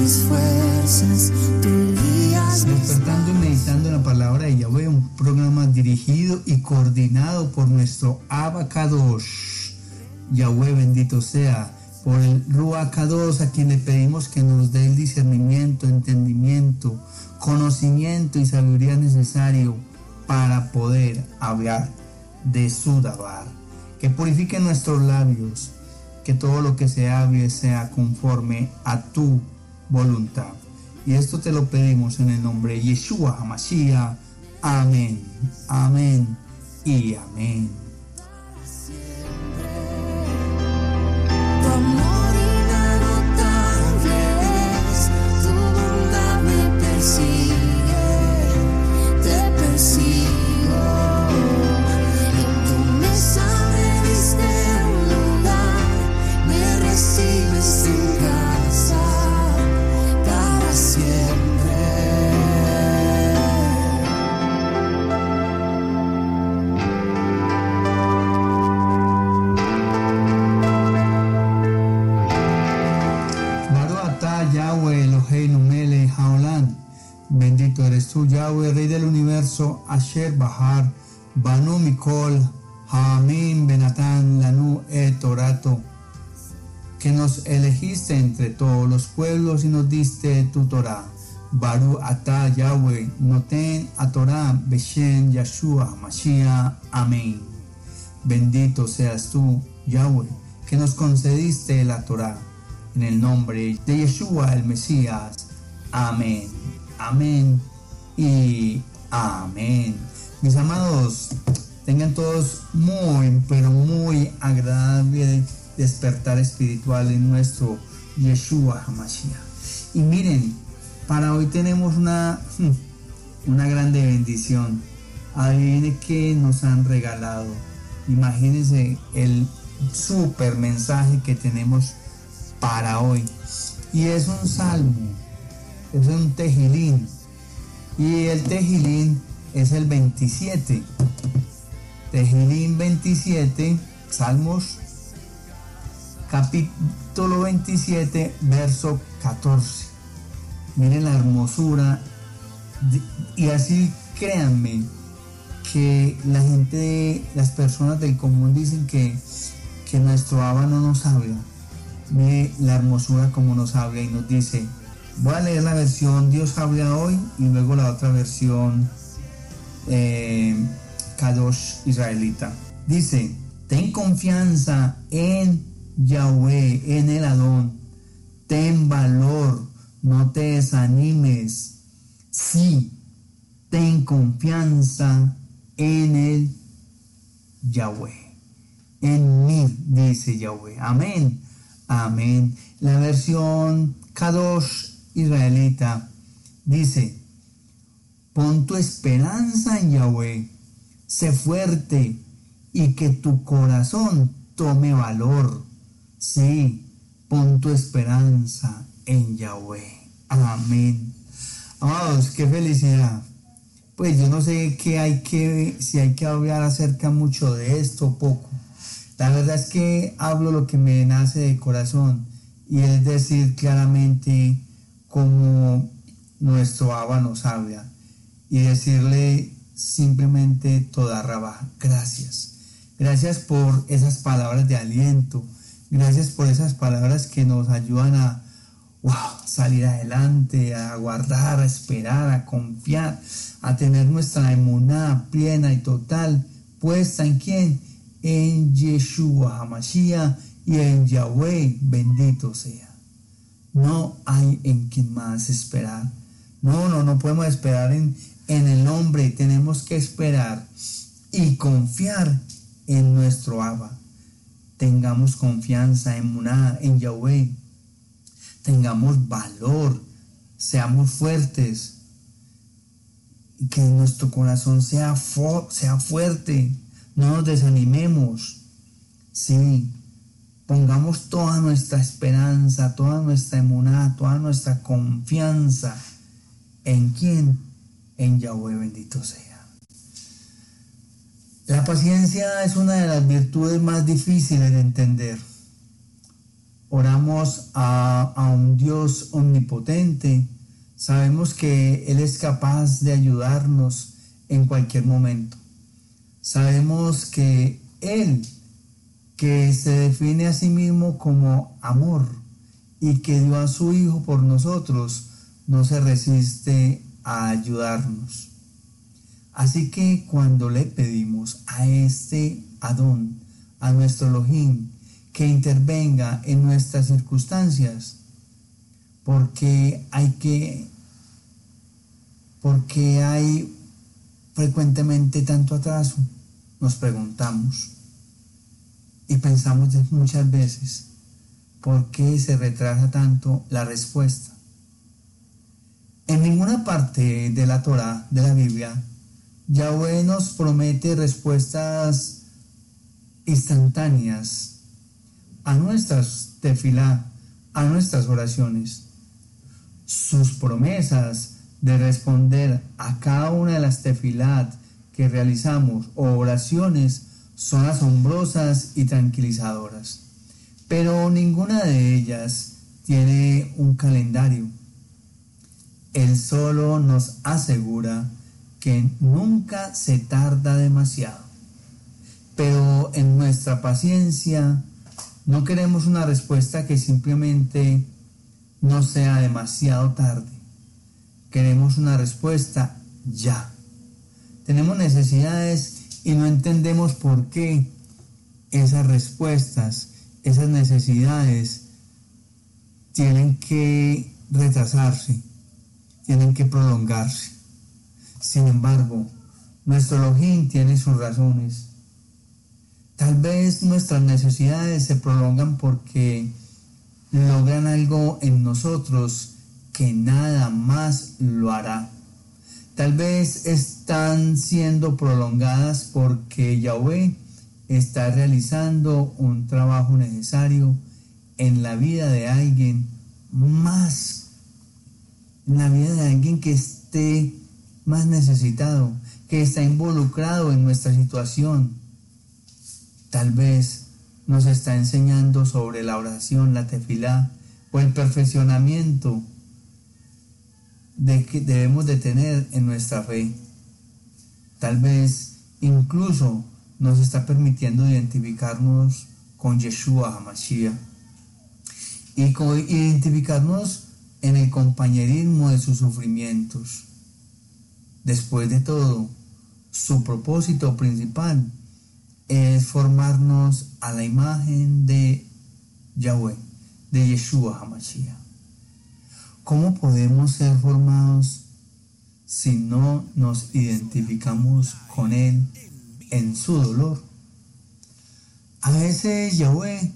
mis fuerzas, tú guías mis Despertando y meditando en la palabra de Yahweh, un programa dirigido y coordinado por nuestro Abacados. Yahweh bendito sea, por el Ruacados a quien le pedimos que nos dé el discernimiento, entendimiento, conocimiento y sabiduría necesario para poder hablar de su Dabar. Que purifique nuestros labios, que todo lo que se hable sea conforme a tu voluntad. Y esto te lo pedimos en el nombre de Yeshua HaMashiach. Amén, amén y amén. Asher Bahar, Banu Mikol, Hamim Benatán, Lanu et Torato, que nos elegiste entre todos los pueblos y nos diste tu Torah. Baru Ata Yahweh, Noten a Torah, Beshen Yeshua, Mashiach, Amén. Bendito seas tú, Yahweh, que nos concediste la Torah. En el nombre de Yeshua el Mesías. Amén. Amén y amén. Mis amados, tengan todos muy, pero muy agradable despertar espiritual en nuestro Yeshua HaMashiach. Y miren, para hoy tenemos una, una grande bendición. Adivinen que nos han regalado. Imagínense el super mensaje que tenemos para hoy. Y es un salmo, es un tejilín. Y el tejilín es el 27. Tejilín 27, Salmos capítulo 27, verso 14. Miren la hermosura. Y así créanme que la gente, las personas del común dicen que, que nuestro Abba no nos habla. Mire la hermosura como nos habla y nos dice, voy a leer la versión Dios habla hoy y luego la otra versión eh, Kadosh israelita. Dice, ten confianza en Yahweh, en el Adón. Ten valor, no te desanimes. Sí, ten confianza en el Yahweh. En mí, dice Yahweh. Amén. Amén. La versión Kadosh israelita dice, pon tu esperanza en Yahweh, sé fuerte y que tu corazón tome valor. Sí, pon tu esperanza en Yahweh. Amén. Amados, qué felicidad. Pues yo no sé qué hay que, si hay que hablar acerca mucho de esto o poco. La verdad es que hablo lo que me nace de corazón y es decir claramente como nuestro Abba nos habla y decirle simplemente toda raba, gracias. Gracias por esas palabras de aliento, gracias por esas palabras que nos ayudan a salir adelante, a guardar, a esperar, a confiar, a tener nuestra emuná plena y total puesta en quién? en Yeshua HaMashiach y en Yahweh, bendito sea. No hay en quien más esperar. No, no, no podemos esperar en, en el nombre, tenemos que esperar y confiar en nuestro Abba. Tengamos confianza en Muná, en Yahweh. Tengamos valor, seamos fuertes. Que nuestro corazón sea, sea fuerte no nos desanimemos. Sí, pongamos toda nuestra esperanza, toda nuestra emuná, toda nuestra confianza en quién? En Yahweh bendito sea. La paciencia es una de las virtudes más difíciles de entender. oramos a, a un Dios omnipotente, sabemos que Él es capaz de ayudarnos en cualquier momento. Sabemos que Él, que se define a sí mismo como amor y que dio a su Hijo por nosotros, no se resiste a ayudarnos. Así que cuando le pedimos a este Adón, a nuestro Elohim, que intervenga en nuestras circunstancias, porque hay que, porque hay frecuentemente tanto atraso, nos preguntamos y pensamos muchas veces, ¿por qué se retrasa tanto la respuesta? En ninguna parte de la Torah, de la Biblia, Yahweh nos promete respuestas instantáneas a nuestras tefilá, a nuestras oraciones. Sus promesas de responder a cada una de las tefilat que realizamos o oraciones son asombrosas y tranquilizadoras. Pero ninguna de ellas tiene un calendario él solo nos asegura que nunca se tarda demasiado. Pero en nuestra paciencia no queremos una respuesta que simplemente no sea demasiado tarde. Queremos una respuesta ya. Tenemos necesidades y no entendemos por qué esas respuestas, esas necesidades tienen que retrasarse tienen que prolongarse. Sin embargo, nuestro Elohim tiene sus razones. Tal vez nuestras necesidades se prolongan porque logran algo en nosotros que nada más lo hará. Tal vez están siendo prolongadas porque Yahweh está realizando un trabajo necesario en la vida de alguien más en la vida de alguien que esté más necesitado, que está involucrado en nuestra situación. Tal vez nos está enseñando sobre la oración, la tefilá o el perfeccionamiento de que debemos de tener en nuestra fe. Tal vez incluso nos está permitiendo identificarnos con Yeshua HaMashiach y identificarnos en el compañerismo de sus sufrimientos. Después de todo, su propósito principal es formarnos a la imagen de Yahweh, de Yeshua HaMashiach. ¿Cómo podemos ser formados si no nos identificamos con Él en su dolor? A veces Yahweh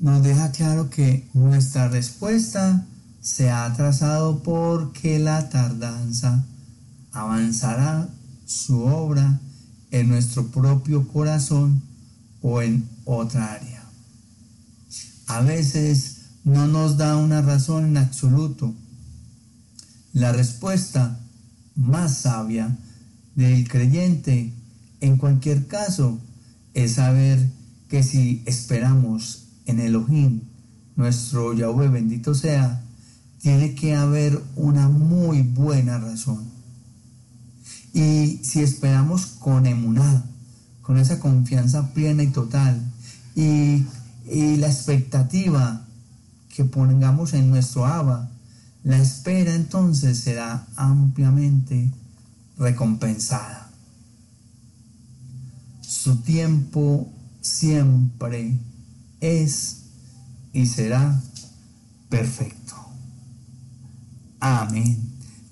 nos deja claro que nuestra respuesta se ha trazado porque la tardanza avanzará su obra en nuestro propio corazón o en otra área. A veces no nos da una razón en absoluto. La respuesta más sabia del creyente en cualquier caso es saber que si esperamos en Elohim, nuestro Yahweh bendito sea, tiene que haber una muy buena razón. Y si esperamos con emuná, con esa confianza plena y total, y, la expectativa que pongamos en nuestro Abba, la espera entonces será ampliamente recompensada. Su tiempo siempre es y será perfecto. Amén.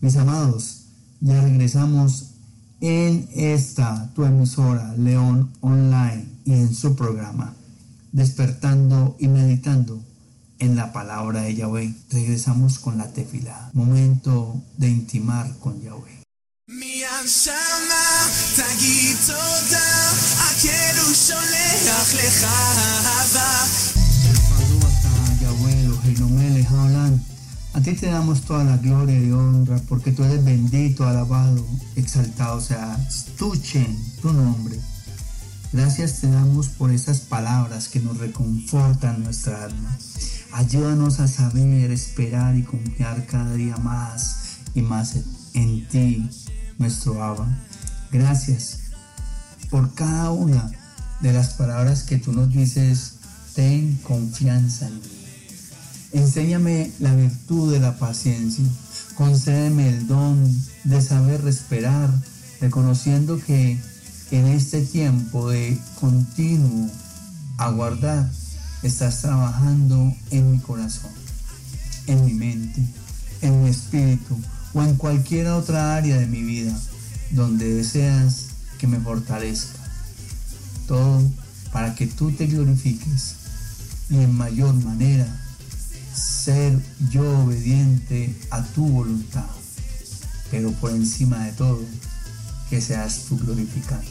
Mis amados, ya regresamos en esta tu emisora León Online y en su programa Despertando y Meditando en la palabra de Yahweh. Regresamos con la tefila, momento de intimar con Yahweh. A ti te damos toda la gloria y honra porque tú eres bendito, alabado, exaltado sea Escuchen tu nombre. Gracias te damos por esas palabras que nos reconfortan nuestra alma. Ayúdanos a saber esperar y confiar cada día más y más en ti, nuestro Abba. Gracias por cada una de las palabras que tú nos dices, ten confianza en mí. Enséñame la virtud de la paciencia. Concédeme el don de saber esperar, reconociendo que en este tiempo de continuo aguardar, estás trabajando en mi corazón, en mi mente, en mi espíritu o en cualquier otra área de mi vida donde deseas que me fortalezca. Todo para que tú te glorifiques y en mayor manera ser yo obediente a tu voluntad, pero por encima de todo, que seas tú glorificado.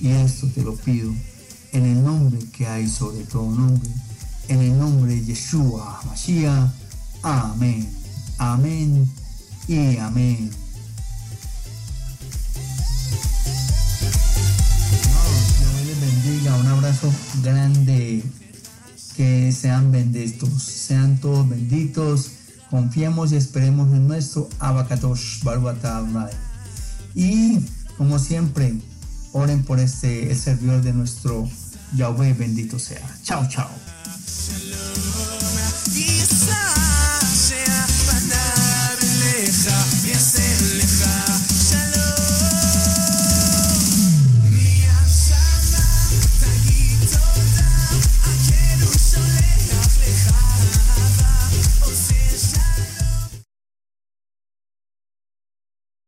Y esto te lo pido en el nombre que hay sobre todo nombre, en el nombre de Yeshua Mashiach. Amén, amén y amén. Dios les bendiga, un abrazo grande, que sean benditos, sean todos benditos, confiemos y esperemos en nuestro Abakatosh Baruatabrai. Y como siempre, oren por este servidor de nuestro Yahweh bendito sea. Chao, chao.